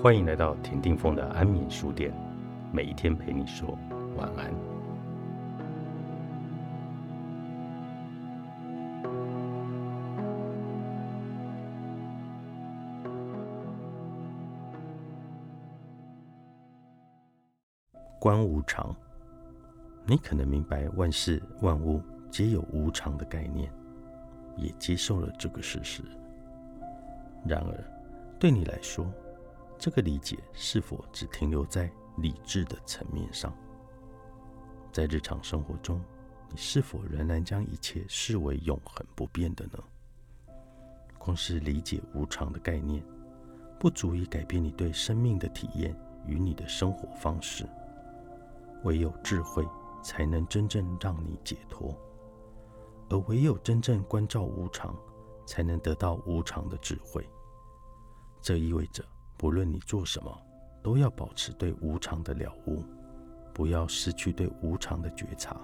欢迎来到田定峰的安眠书店，每一天陪你说晚安。观无常，你可能明白万事万物皆有无常的概念，也接受了这个事实。然而，对你来说，这个理解是否只停留在理智的层面上？在日常生活中，你是否仍然将一切视为永恒不变的呢？光是理解无常的概念，不足以改变你对生命的体验与你的生活方式。唯有智慧，才能真正让你解脱；而唯有真正关照无常，才能得到无常的智慧。这意味着，不论你做什么，都要保持对无常的了悟，不要失去对无常的觉察。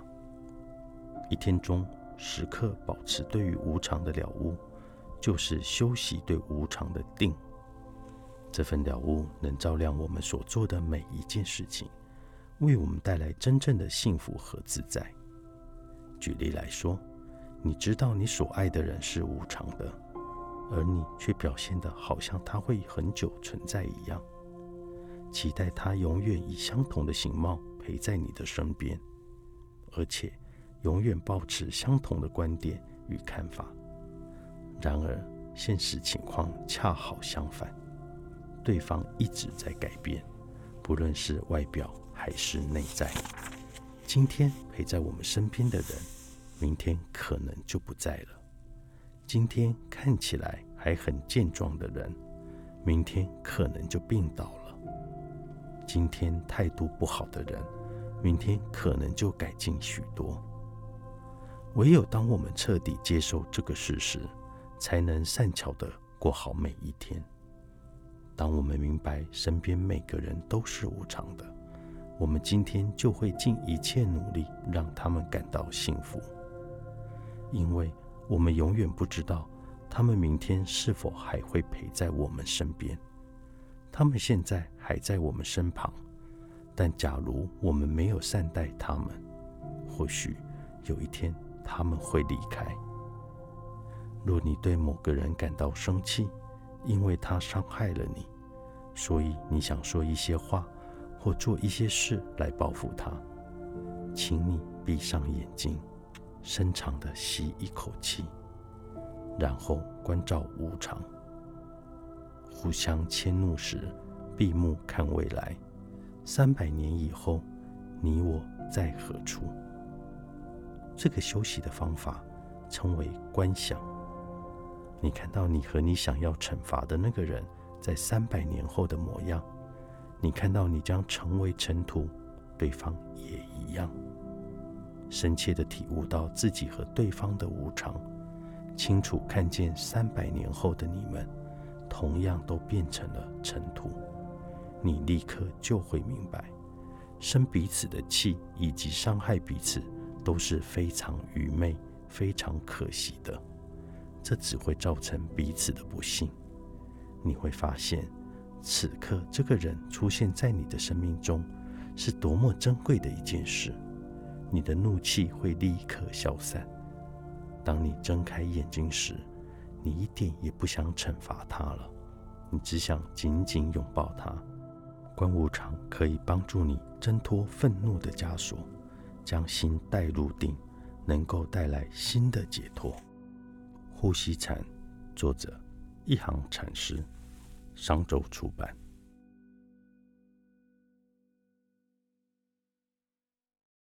一天中时刻保持对于无常的了悟，就是修习对无常的定。这份了悟能照亮我们所做的每一件事情。为我们带来真正的幸福和自在。举例来说，你知道你所爱的人是无常的，而你却表现得好像他会很久存在一样，期待他永远以相同的形貌陪在你的身边，而且永远保持相同的观点与看法。然而，现实情况恰好相反，对方一直在改变，不论是外表。还是内在。今天陪在我们身边的人，明天可能就不在了。今天看起来还很健壮的人，明天可能就病倒了。今天态度不好的人，明天可能就改进许多。唯有当我们彻底接受这个事实，才能善巧的过好每一天。当我们明白身边每个人都是无常的。我们今天就会尽一切努力让他们感到幸福，因为我们永远不知道他们明天是否还会陪在我们身边。他们现在还在我们身旁，但假如我们没有善待他们，或许有一天他们会离开。若你对某个人感到生气，因为他伤害了你，所以你想说一些话。或做一些事来报复他，请你闭上眼睛，深长的吸一口气，然后关照无常。互相迁怒时，闭目看未来。三百年以后，你我在何处？这个休息的方法称为观想。你看到你和你想要惩罚的那个人在三百年后的模样。你看到你将成为尘土，对方也一样。深切的体悟到自己和对方的无常，清楚看见三百年后的你们，同样都变成了尘土。你立刻就会明白，生彼此的气以及伤害彼此都是非常愚昧、非常可惜的。这只会造成彼此的不幸。你会发现。此刻，这个人出现在你的生命中，是多么珍贵的一件事！你的怒气会立刻消散。当你睁开眼睛时，你一点也不想惩罚他了，你只想紧紧拥抱他。观无常可以帮助你挣脱愤怒的枷锁，将心带入定，能够带来新的解脱。呼吸禅，作者一行禅师。商周出版。